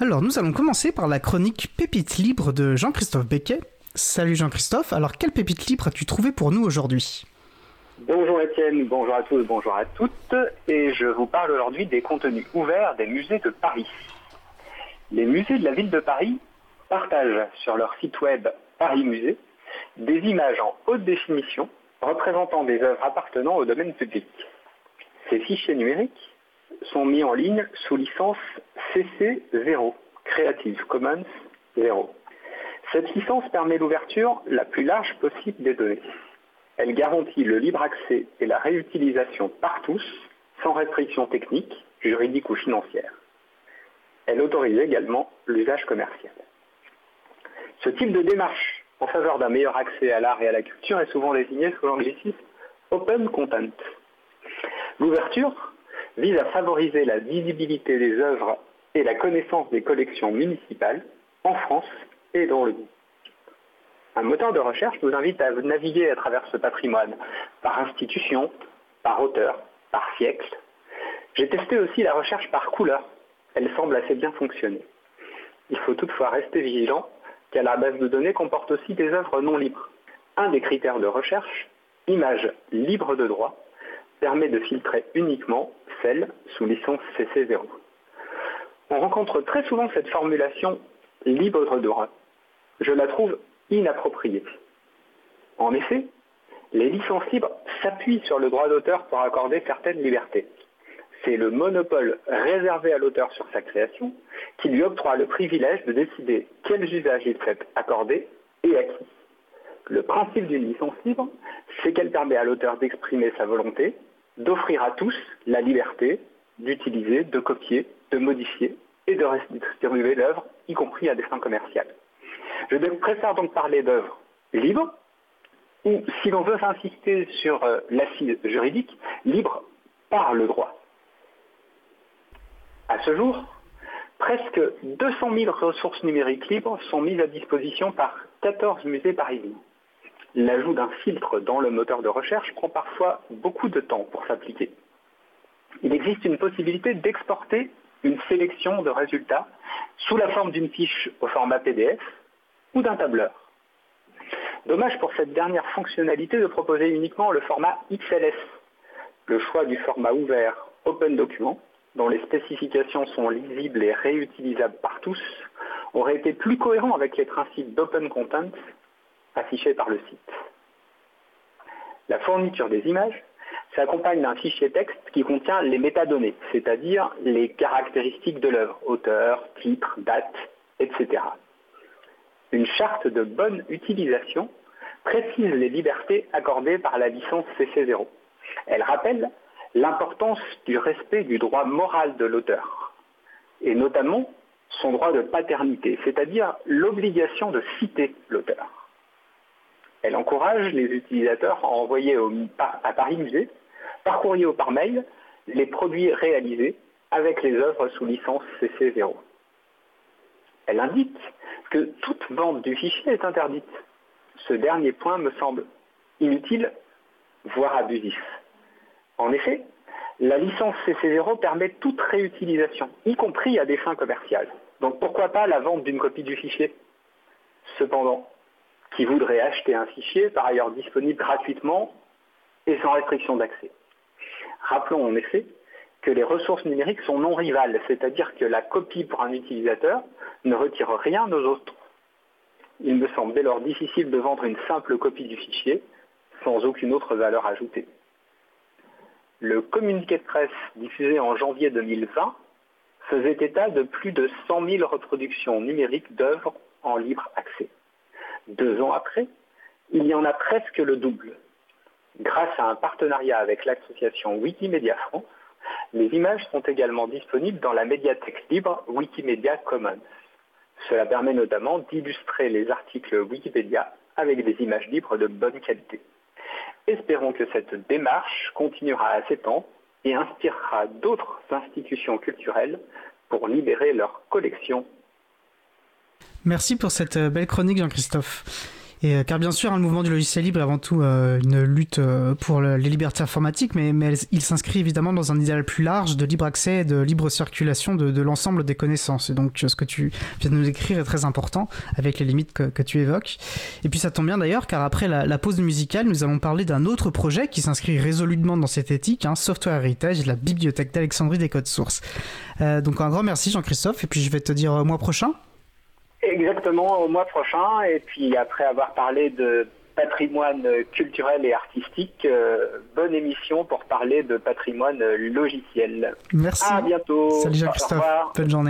Alors, nous allons commencer par la chronique Pépite libre de Jean-Christophe Becquet. Salut Jean-Christophe, alors quelle pépite libre as-tu trouvé pour nous aujourd'hui? Bonjour Étienne, bonjour à tous, bonjour à toutes, et je vous parle aujourd'hui des contenus ouverts des musées de Paris. Les musées de la ville de Paris partagent sur leur site web Paris Musée des images en haute définition représentant des œuvres appartenant au domaine public. Ces fichiers numériques sont mis en ligne sous licence CC0, Creative Commons 0. Cette licence permet l'ouverture la plus large possible des données. Elle garantit le libre accès et la réutilisation par tous, sans restriction technique, juridique ou financière. Elle autorise également l'usage commercial. Ce type de démarche en faveur d'un meilleur accès à l'art et à la culture est souvent désigné sous l'anglicisme Open Content. L'ouverture vise à favoriser la visibilité des œuvres et la connaissance des collections municipales en France et dans le monde. Un moteur de recherche nous invite à naviguer à travers ce patrimoine, par institution, par auteur, par siècle. J'ai testé aussi la recherche par couleur. Elle semble assez bien fonctionner. Il faut toutefois rester vigilant car la base de données comporte aussi des œuvres non libres. Un des critères de recherche, image libre de droit, permet de filtrer uniquement celles sous licence CC0. On rencontre très souvent cette formulation libre de droit. Je la trouve inappropriée. En effet, les licences libres s'appuient sur le droit d'auteur pour accorder certaines libertés. C'est le monopole réservé à l'auteur sur sa création qui lui octroie le privilège de décider quels usages il souhaite accorder et à qui. Le principe d'une licence libre, c'est qu'elle permet à l'auteur d'exprimer sa volonté, d'offrir à tous la liberté d'utiliser, de copier, de modifier et de distribuer l'œuvre, y compris à des fins commerciales. Je préfère donc parler d'œuvres libres, ou si l'on veut insister sur euh, l'assise juridique, libre par le droit. À ce jour, presque 200 000 ressources numériques libres sont mises à disposition par 14 musées parisiens. L'ajout d'un filtre dans le moteur de recherche prend parfois beaucoup de temps pour s'appliquer. Il existe une possibilité d'exporter une sélection de résultats sous la forme d'une fiche au format PDF ou d'un tableur. Dommage pour cette dernière fonctionnalité de proposer uniquement le format XLS, le choix du format ouvert Open Document, dont les spécifications sont lisibles et réutilisables par tous, aurait été plus cohérent avec les principes d'Open Content affichés par le site. La fourniture des images s'accompagne d'un fichier texte qui contient les métadonnées, c'est-à-dire les caractéristiques de l'œuvre, auteur, titre, date, etc. Une charte de bonne utilisation précise les libertés accordées par la licence CC0. Elle rappelle l'importance du respect du droit moral de l'auteur, et notamment son droit de paternité, c'est-à-dire l'obligation de citer l'auteur. Elle encourage les utilisateurs à envoyer à Paris Musée, par courrier ou par mail, les produits réalisés avec les œuvres sous licence CC0. Elle indique que toute vente du fichier est interdite. Ce dernier point me semble inutile, voire abusif. En effet, la licence CC0 permet toute réutilisation, y compris à des fins commerciales. Donc pourquoi pas la vente d'une copie du fichier? Cependant, qui voudrait acheter un fichier, par ailleurs disponible gratuitement et sans restriction d'accès Rappelons en effet que les ressources numériques sont non rivales, c'est-à-dire que la copie pour un utilisateur ne retire rien aux autres. Il me semble dès lors difficile de vendre une simple copie du fichier sans aucune autre valeur ajoutée. Le communiqué de presse diffusé en janvier 2020 faisait état de plus de 100 000 reproductions numériques d'œuvres en libre accès. Deux ans après, il y en a presque le double. Grâce à un partenariat avec l'association Wikimedia France, les images sont également disponibles dans la médiathèque libre Wikimedia Commons. Cela permet notamment d'illustrer les articles Wikipédia avec des images libres de bonne qualité. Espérons que cette démarche continuera à s'étendre et inspirera d'autres institutions culturelles pour libérer leurs collections. Merci pour cette euh, belle chronique Jean-Christophe. Et euh, car bien sûr, hein, le mouvement du logiciel libre est avant tout euh, une lutte pour les libertés informatiques, mais, il s'inscrit évidemment dans un idéal plus large de libre accès et de libre circulation de, l'ensemble des connaissances. Et donc ce que tu viens de nous écrire est très important avec les limites que, tu évoques. Et puis ça tombe bien d'ailleurs, car après la, la, pause musicale, nous allons parler d'un autre projet qui s'inscrit résolument dans cette éthique, hein, Software Heritage, la bibliothèque d'Alexandrie des codes sources. donc un grand merci Jean-Christophe, et puis je vais te dire au mois prochain. Exactement, au mois prochain. Et puis après avoir parlé de patrimoine culturel et artistique, euh, bonne émission pour parler de patrimoine logiciel. Merci. À bientôt. Salut Jean-Christophe. Bonne journée.